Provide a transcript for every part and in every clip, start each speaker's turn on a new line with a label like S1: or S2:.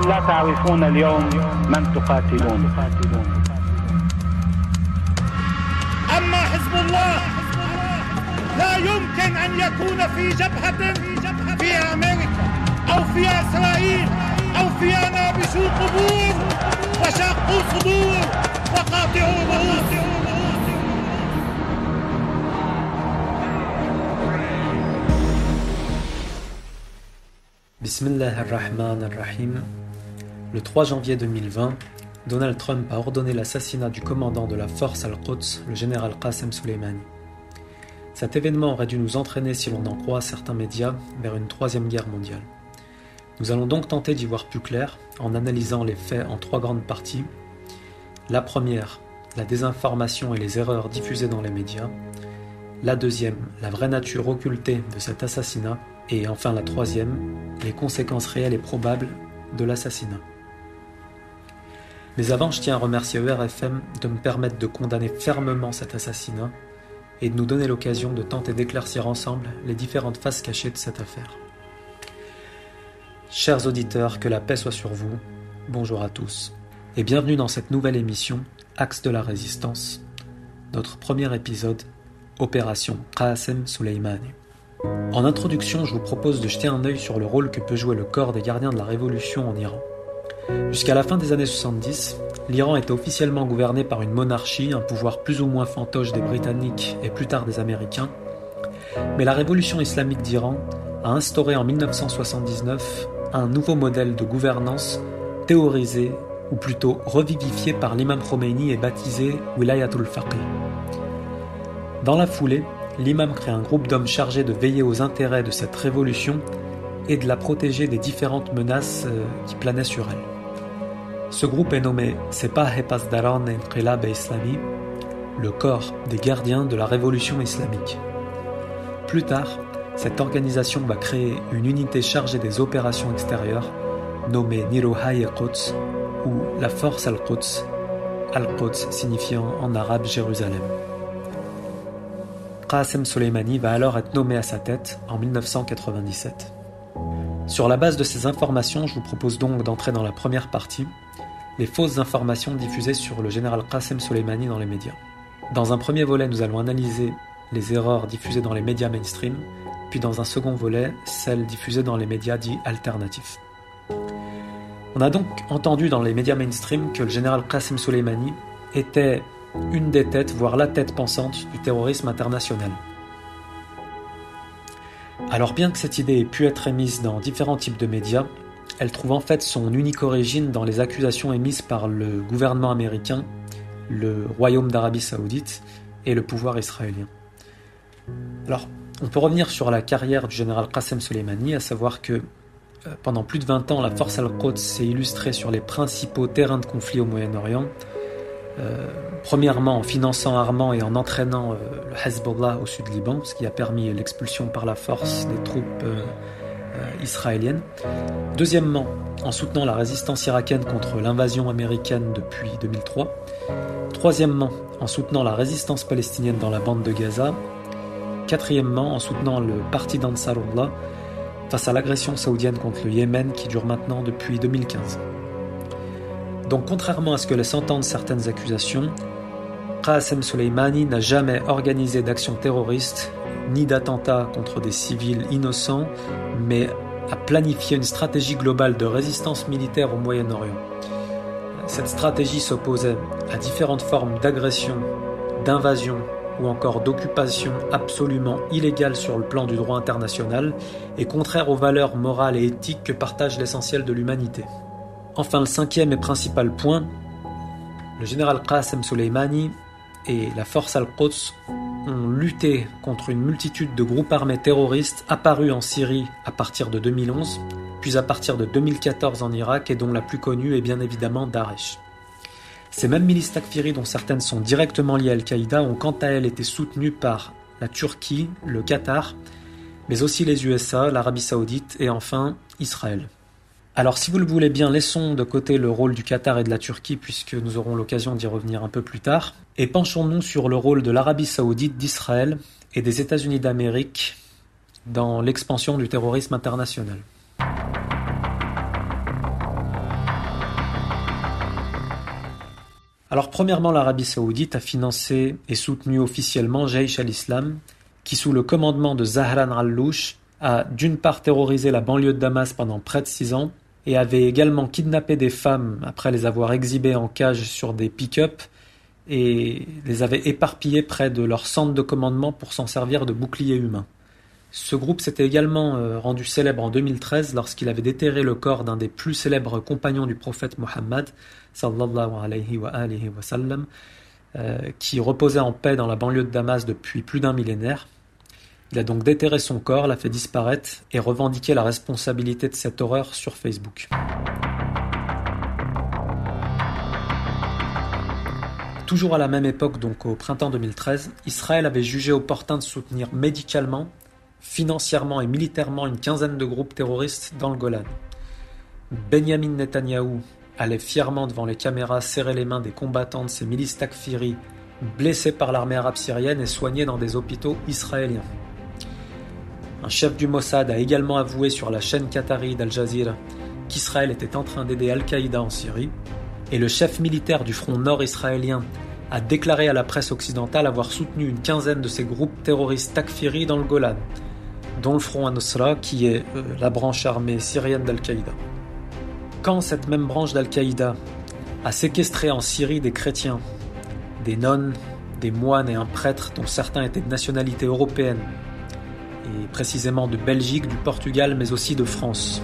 S1: أنتم لا تعرفون اليوم من تقاتلون.
S2: أما حزب الله لا يمكن أن يكون في جبهة في أمريكا أو في إسرائيل أو في نابشوا قبور وشقوا صدور وقاطعوا رؤوس
S3: Bismillah ar-Rahman ar-Rahim. Le 3 janvier 2020, Donald Trump a ordonné l'assassinat du commandant de la force Al-Quds, le général Qasem Soleimani. Cet événement aurait dû nous entraîner, si l'on en croit certains médias, vers une troisième guerre mondiale. Nous allons donc tenter d'y voir plus clair en analysant les faits en trois grandes parties. La première, la désinformation et les erreurs diffusées dans les médias. La deuxième, la vraie nature occultée de cet assassinat. Et enfin la troisième, les conséquences réelles et probables de l'assassinat. Mais avant, je tiens à remercier ERFM de me permettre de condamner fermement cet assassinat et de nous donner l'occasion de tenter d'éclaircir ensemble les différentes faces cachées de cette affaire. Chers auditeurs, que la paix soit sur vous. Bonjour à tous et bienvenue dans cette nouvelle émission Axe de la résistance, notre premier épisode Opération Qasem Soleimani. En introduction, je vous propose de jeter un œil sur le rôle que peut jouer le corps des gardiens de la révolution en Iran. Jusqu'à la fin des années 70, l'Iran était officiellement gouverné par une monarchie, un pouvoir plus ou moins fantoche des Britanniques et plus tard des Américains. Mais la révolution islamique d'Iran a instauré en 1979 un nouveau modèle de gouvernance théorisé ou plutôt revivifié par l'imam Khomeini et baptisé Wilayatul Faqih. Dans la foulée, l'imam crée un groupe d'hommes chargés de veiller aux intérêts de cette révolution et de la protéger des différentes menaces euh, qui planaient sur elle. Ce groupe est nommé Sepah Hepasdaran Inqilab Islami, le corps des gardiens de la révolution islamique. Plus tard, cette organisation va créer une unité chargée des opérations extérieures, nommée Niruhay Quds ou la Force al-Quds, al-Quds signifiant en arabe Jérusalem. Qasem Soleimani va alors être nommé à sa tête en 1997. Sur la base de ces informations, je vous propose donc d'entrer dans la première partie, les fausses informations diffusées sur le général Qasem Soleimani dans les médias. Dans un premier volet, nous allons analyser les erreurs diffusées dans les médias mainstream, puis dans un second volet, celles diffusées dans les médias dits alternatifs. On a donc entendu dans les médias mainstream que le général Qasem Soleimani était une des têtes, voire la tête pensante du terrorisme international. Alors bien que cette idée ait pu être émise dans différents types de médias, elle trouve en fait son unique origine dans les accusations émises par le gouvernement américain, le Royaume d'Arabie saoudite et le pouvoir israélien. Alors, on peut revenir sur la carrière du général Qasem Soleimani, à savoir que euh, pendant plus de 20 ans, la force al-Quds s'est illustrée sur les principaux terrains de conflit au Moyen-Orient, euh, premièrement en finançant, armant et en entraînant euh, le Hezbollah au sud Liban, ce qui a permis l'expulsion par la force des troupes israéliennes. Deuxièmement, en soutenant la résistance irakienne contre l'invasion américaine depuis 2003. Troisièmement, en soutenant la résistance palestinienne dans la bande de Gaza. Quatrièmement, en soutenant le parti d'Ansarullah face à l'agression saoudienne contre le Yémen qui dure maintenant depuis 2015. Donc contrairement à ce que laissent entendre certaines accusations, Qasem Soleimani n'a jamais organisé d'action terroriste ni d'attentats contre des civils innocents, mais a planifié une stratégie globale de résistance militaire au Moyen-Orient. Cette stratégie s'opposait à différentes formes d'agression, d'invasion ou encore d'occupation absolument illégale sur le plan du droit international et contraire aux valeurs morales et éthiques que partage l'essentiel de l'humanité. Enfin, le cinquième et principal point, le général Qasem Soleimani et la force al-Quds ont lutté contre une multitude de groupes armés terroristes apparus en Syrie à partir de 2011, puis à partir de 2014 en Irak et dont la plus connue est bien évidemment Daesh. Ces mêmes milices takfiri dont certaines sont directement liées à Al-Qaïda ont quant à elles été soutenues par la Turquie, le Qatar, mais aussi les USA, l'Arabie saoudite et enfin Israël. Alors si vous le voulez bien, laissons de côté le rôle du Qatar et de la Turquie puisque nous aurons l'occasion d'y revenir un peu plus tard, et penchons-nous sur le rôle de l'Arabie saoudite, d'Israël et des États-Unis d'Amérique dans l'expansion du terrorisme international. Alors premièrement, l'Arabie saoudite a financé et soutenu officiellement Jaish al-Islam, qui sous le commandement de Zahran al-Louch a d'une part terrorisé la banlieue de Damas pendant près de six ans, et avait également kidnappé des femmes après les avoir exhibées en cage sur des pick-up et les avait éparpillées près de leur centre de commandement pour s'en servir de bouclier humain. Ce groupe s'était également euh, rendu célèbre en 2013 lorsqu'il avait déterré le corps d'un des plus célèbres compagnons du prophète Mohammed, wa, wa euh, qui reposait en paix dans la banlieue de Damas depuis plus d'un millénaire. Il a donc déterré son corps, l'a fait disparaître et revendiqué la responsabilité de cette horreur sur Facebook. Toujours à la même époque, donc au printemps 2013, Israël avait jugé opportun de soutenir médicalement financièrement et militairement une quinzaine de groupes terroristes dans le Golan. Benjamin Netanyahou allait fièrement devant les caméras serrer les mains des combattants de ces milices takfiri blessés par l'armée arabe syrienne et soignés dans des hôpitaux israéliens. Un chef du Mossad a également avoué sur la chaîne qatari d'Al Jazeera qu'Israël était en train d'aider Al-Qaïda en Syrie, et le chef militaire du front nord israélien a déclaré à la presse occidentale avoir soutenu une quinzaine de ces groupes terroristes takfiri dans le Golan, dont le Front Anusra, qui est euh, la branche armée syrienne d'Al-Qaïda. Quand cette même branche d'Al-Qaïda a séquestré en Syrie des chrétiens, des nonnes, des moines et un prêtre dont certains étaient de nationalité européenne, et précisément de Belgique, du Portugal, mais aussi de France.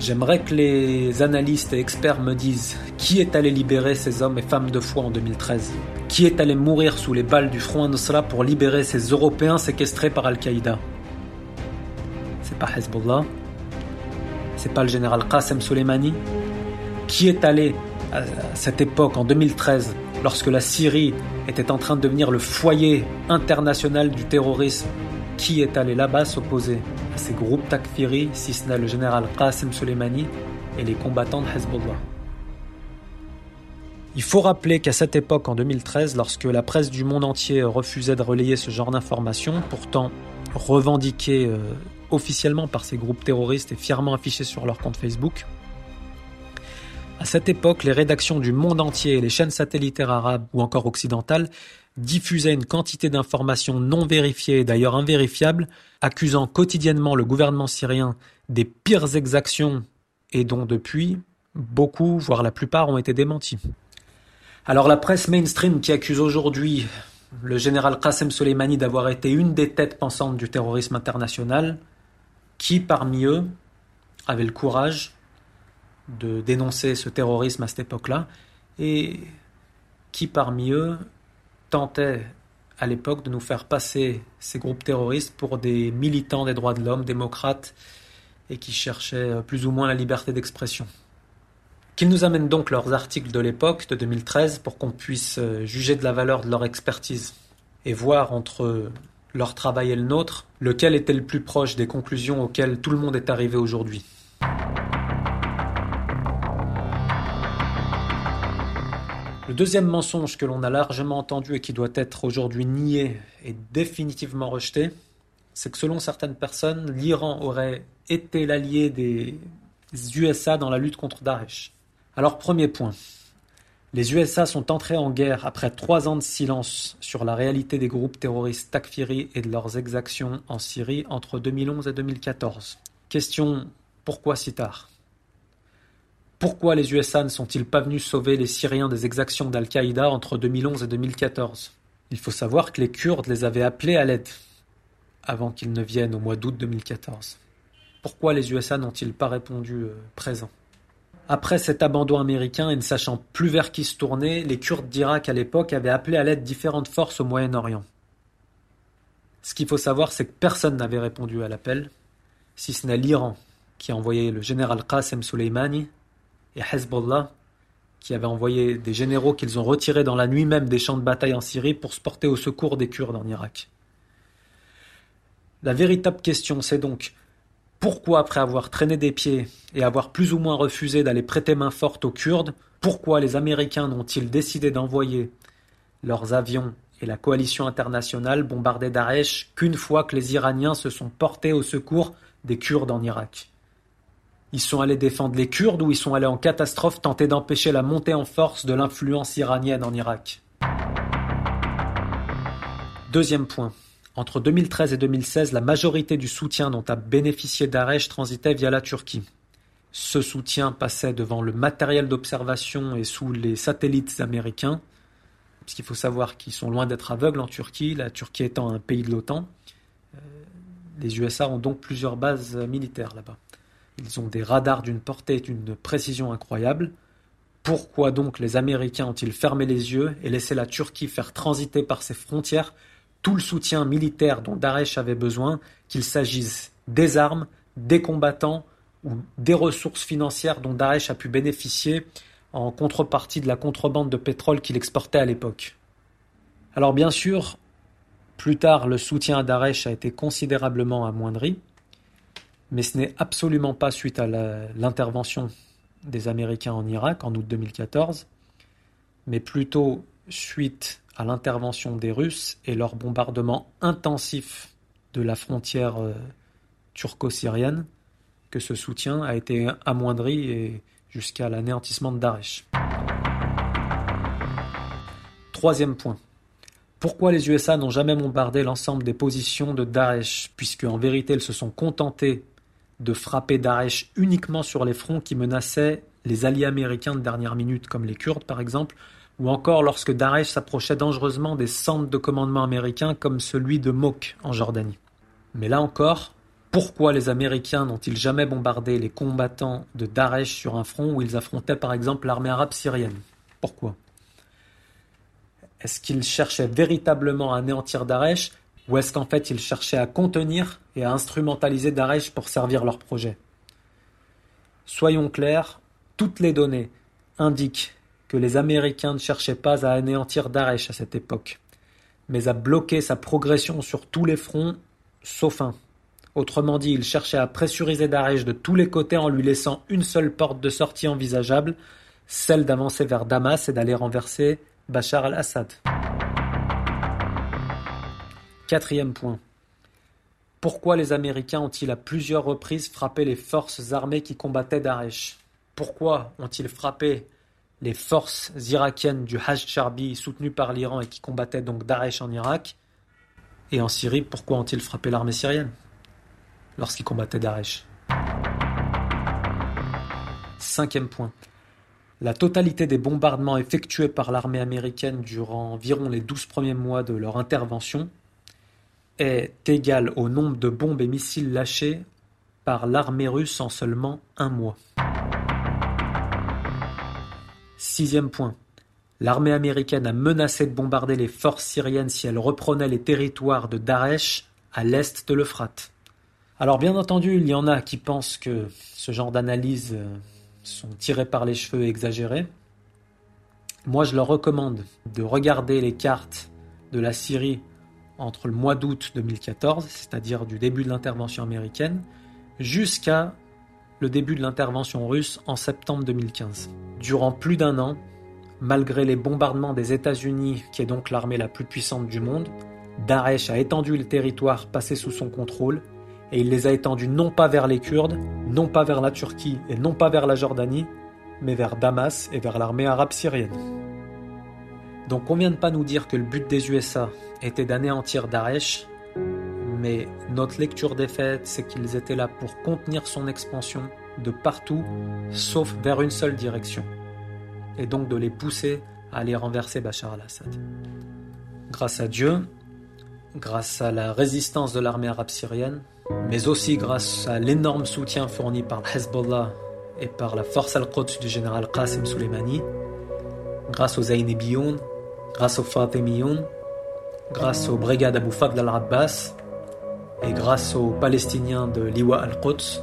S3: J'aimerais que les analystes et experts me disent qui est allé libérer ces hommes et femmes de foi en 2013 Qui est allé mourir sous les balles du Front Anusra pour libérer ces Européens séquestrés par Al-Qaïda? C'est pas Hezbollah, c'est pas le général Qasem Soleimani, qui est allé à cette époque, en 2013, lorsque la Syrie était en train de devenir le foyer international du terrorisme, qui est allé là-bas s'opposer à ces groupes takfiri, si ce n'est le général Qasem Soleimani et les combattants de Hezbollah? Il faut rappeler qu'à cette époque, en 2013, lorsque la presse du monde entier refusait de relayer ce genre d'informations, pourtant revendiquées euh, officiellement par ces groupes terroristes et fièrement affichés sur leur compte Facebook. À cette époque, les rédactions du monde entier les chaînes satellitaires arabes ou encore occidentales diffusaient une quantité d'informations non vérifiées et d'ailleurs invérifiables, accusant quotidiennement le gouvernement syrien des pires exactions et dont depuis, beaucoup, voire la plupart, ont été démentis. Alors la presse mainstream qui accuse aujourd'hui le général Qasem Soleimani d'avoir été une des têtes pensantes du terrorisme international, qui parmi eux avait le courage de dénoncer ce terrorisme à cette époque-là et qui parmi eux tentait à l'époque de nous faire passer ces groupes terroristes pour des militants des droits de l'homme, démocrates, et qui cherchaient plus ou moins la liberté d'expression. Qu'ils nous amènent donc leurs articles de l'époque, de 2013, pour qu'on puisse juger de la valeur de leur expertise et voir entre leur travail et le nôtre, lequel était le plus proche des conclusions auxquelles tout le monde est arrivé aujourd'hui Le deuxième mensonge que l'on a largement entendu et qui doit être aujourd'hui nié et définitivement rejeté, c'est que selon certaines personnes, l'Iran aurait été l'allié des USA dans la lutte contre Daesh. Alors premier point, les USA sont entrés en guerre après trois ans de silence sur la réalité des groupes terroristes Takfiri et de leurs exactions en Syrie entre 2011 et 2014. Question pourquoi si tard? Pourquoi les USA ne sont-ils pas venus sauver les Syriens des exactions d'Al-Qaïda entre 2011 et 2014 Il faut savoir que les Kurdes les avaient appelés à l'aide avant qu'ils ne viennent au mois d'août 2014. Pourquoi les USA n'ont-ils pas répondu euh, présent? Après cet abandon américain et ne sachant plus vers qui se tourner, les Kurdes d'Irak à l'époque avaient appelé à l'aide différentes forces au Moyen-Orient. Ce qu'il faut savoir, c'est que personne n'avait répondu à l'appel, si ce n'est l'Iran qui a envoyé le général Qasem Soleimani et Hezbollah qui avait envoyé des généraux qu'ils ont retirés dans la nuit même des champs de bataille en Syrie pour se porter au secours des Kurdes en Irak. La véritable question, c'est donc pourquoi, après avoir traîné des pieds et avoir plus ou moins refusé d'aller prêter main forte aux Kurdes, pourquoi les Américains n'ont-ils décidé d'envoyer leurs avions et la coalition internationale bombarder Daesh qu'une fois que les Iraniens se sont portés au secours des Kurdes en Irak? Ils sont allés défendre les Kurdes ou ils sont allés en catastrophe tenter d'empêcher la montée en force de l'influence iranienne en Irak Deuxième point. Entre 2013 et 2016, la majorité du soutien dont a bénéficié Daesh transitait via la Turquie. Ce soutien passait devant le matériel d'observation et sous les satellites américains, puisqu'il faut savoir qu'ils sont loin d'être aveugles en Turquie, la Turquie étant un pays de l'OTAN. Euh, les USA ont donc plusieurs bases militaires là-bas. Ils ont des radars d'une portée et d'une précision incroyable. Pourquoi donc les Américains ont-ils fermé les yeux et laissé la Turquie faire transiter par ses frontières tout le soutien militaire dont Daesh avait besoin, qu'il s'agisse des armes, des combattants ou des ressources financières dont Daesh a pu bénéficier en contrepartie de la contrebande de pétrole qu'il exportait à l'époque? Alors bien sûr, plus tard, le soutien à Daesh a été considérablement amoindri, mais ce n'est absolument pas suite à l'intervention des Américains en Irak en août 2014, mais plutôt suite à l'intervention des Russes et leur bombardement intensif de la frontière euh, turco-syrienne que ce soutien a été amoindri et jusqu'à l'anéantissement de Daesh. Troisième point. Pourquoi les USA n'ont jamais bombardé l'ensemble des positions de Daesh, puisque en vérité ils se sont contentés de frapper Daesh uniquement sur les fronts qui menaçaient les alliés américains de dernière minute, comme les Kurdes par exemple, ou encore lorsque Daesh s'approchait dangereusement des centres de commandement américains comme celui de Mok en Jordanie. Mais là encore, pourquoi les Américains n'ont-ils jamais bombardé les combattants de Daesh sur un front où ils affrontaient par exemple l'armée arabe syrienne? Pourquoi? Est-ce qu'ils cherchaient véritablement à anéantir Daesh? Ou est-ce qu'en fait ils cherchaient à contenir et à instrumentaliser Daesh pour servir leur projet? Soyons clairs, toutes les données indiquent que les Américains ne cherchaient pas à anéantir Daesh à cette époque, mais à bloquer sa progression sur tous les fronts, sauf un. Autrement dit, ils cherchaient à pressuriser Daesh de tous les côtés en lui laissant une seule porte de sortie envisageable, celle d'avancer vers Damas et d'aller renverser Bachar al-Assad. Quatrième point. Pourquoi les Américains ont-ils à plusieurs reprises frappé les forces armées qui combattaient Daesh? Pourquoi ont-ils frappé les forces irakiennes du Hajj Charbi soutenues par l'Iran et qui combattaient donc Daesh en Irak? Et en Syrie, pourquoi ont-ils frappé l'armée syrienne lorsqu'ils combattaient Daesh? Cinquième point. La totalité des bombardements effectués par l'armée américaine durant environ les douze premiers mois de leur intervention est égal au nombre de bombes et missiles lâchés par l'armée russe en seulement un mois. Sixième point. L'armée américaine a menacé de bombarder les forces syriennes si elles reprenaient les territoires de Daesh à l'est de l'Euphrate. Alors bien entendu, il y en a qui pensent que ce genre d'analyses euh, sont tirées par les cheveux et exagérées. Moi, je leur recommande de regarder les cartes de la Syrie entre le mois d'août 2014, c'est-à-dire du début de l'intervention américaine, jusqu'à le début de l'intervention russe en septembre 2015. Durant plus d'un an, malgré les bombardements des États-Unis, qui est donc l'armée la plus puissante du monde, Daesh a étendu les territoires passés sous son contrôle, et il les a étendus non pas vers les Kurdes, non pas vers la Turquie et non pas vers la Jordanie, mais vers Damas et vers l'armée arabe syrienne. Donc on vient de pas nous dire que le but des USA était d'anéantir Daesh, mais notre lecture des faits, c'est qu'ils étaient là pour contenir son expansion de partout, sauf vers une seule direction, et donc de les pousser à aller renverser Bachar al-Assad. Grâce à Dieu, grâce à la résistance de l'armée arabe syrienne, mais aussi grâce à l'énorme soutien fourni par Hezbollah et par la force al-Quds du général Qasem Soleimani, grâce aux Zainibiyoun, grâce aux Fatimiyoun, grâce aux brigades Abu Fadl al-Abbas et grâce aux Palestiniens de Liwa al-Quds,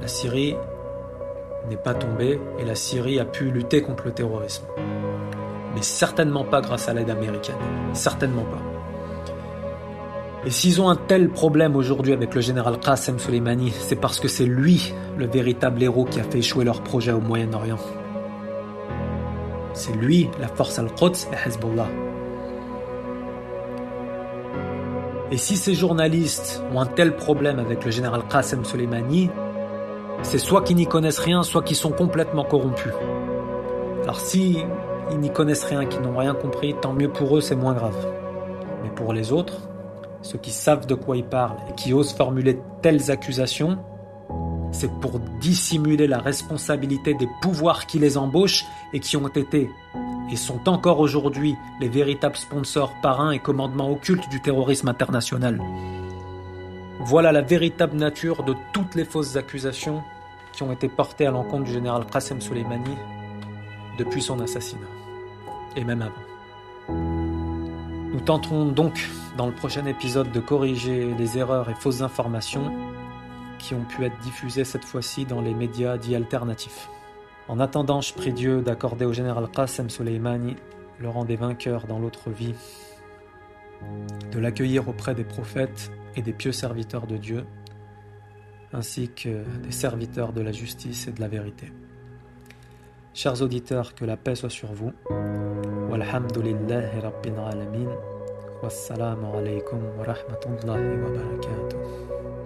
S3: la Syrie n'est pas tombée et la Syrie a pu lutter contre le terrorisme. Mais certainement pas grâce à l'aide américaine. Certainement pas. Et s'ils ont un tel problème aujourd'hui avec le général Qasem Soleimani, c'est parce que c'est lui le véritable héros qui a fait échouer leur projet au Moyen-Orient. C'est lui, la force al-Quds et Hezbollah. Et si ces journalistes ont un tel problème avec le général Qasem Soleimani, c'est soit qu'ils n'y connaissent rien, soit qu'ils sont complètement corrompus. Alors si ils n'y connaissent rien, qu'ils n'ont rien compris, tant mieux pour eux, c'est moins grave. Mais pour les autres, ceux qui savent de quoi ils parlent et qui osent formuler telles accusations, c'est pour dissimuler la responsabilité des pouvoirs qui les embauchent et qui ont été et sont encore aujourd'hui les véritables sponsors, parrains et commandements occultes du terrorisme international. Voilà la véritable nature de toutes les fausses accusations qui ont été portées à l'encontre du général Qassem Soleimani depuis son assassinat, et même avant. Nous tenterons donc dans le prochain épisode de corriger les erreurs et fausses informations qui ont pu être diffusées cette fois-ci dans les médias dits alternatifs. En attendant, je prie Dieu d'accorder au général Qassem Soleimani le rang des vainqueurs dans l'autre vie, de l'accueillir auprès des prophètes et des pieux serviteurs de Dieu, ainsi que des serviteurs de la justice et de la vérité. Chers auditeurs, que la paix soit sur vous. Walhamdulillahi. Wassalamu alaikum wa rahmatullahi wa barakatuh.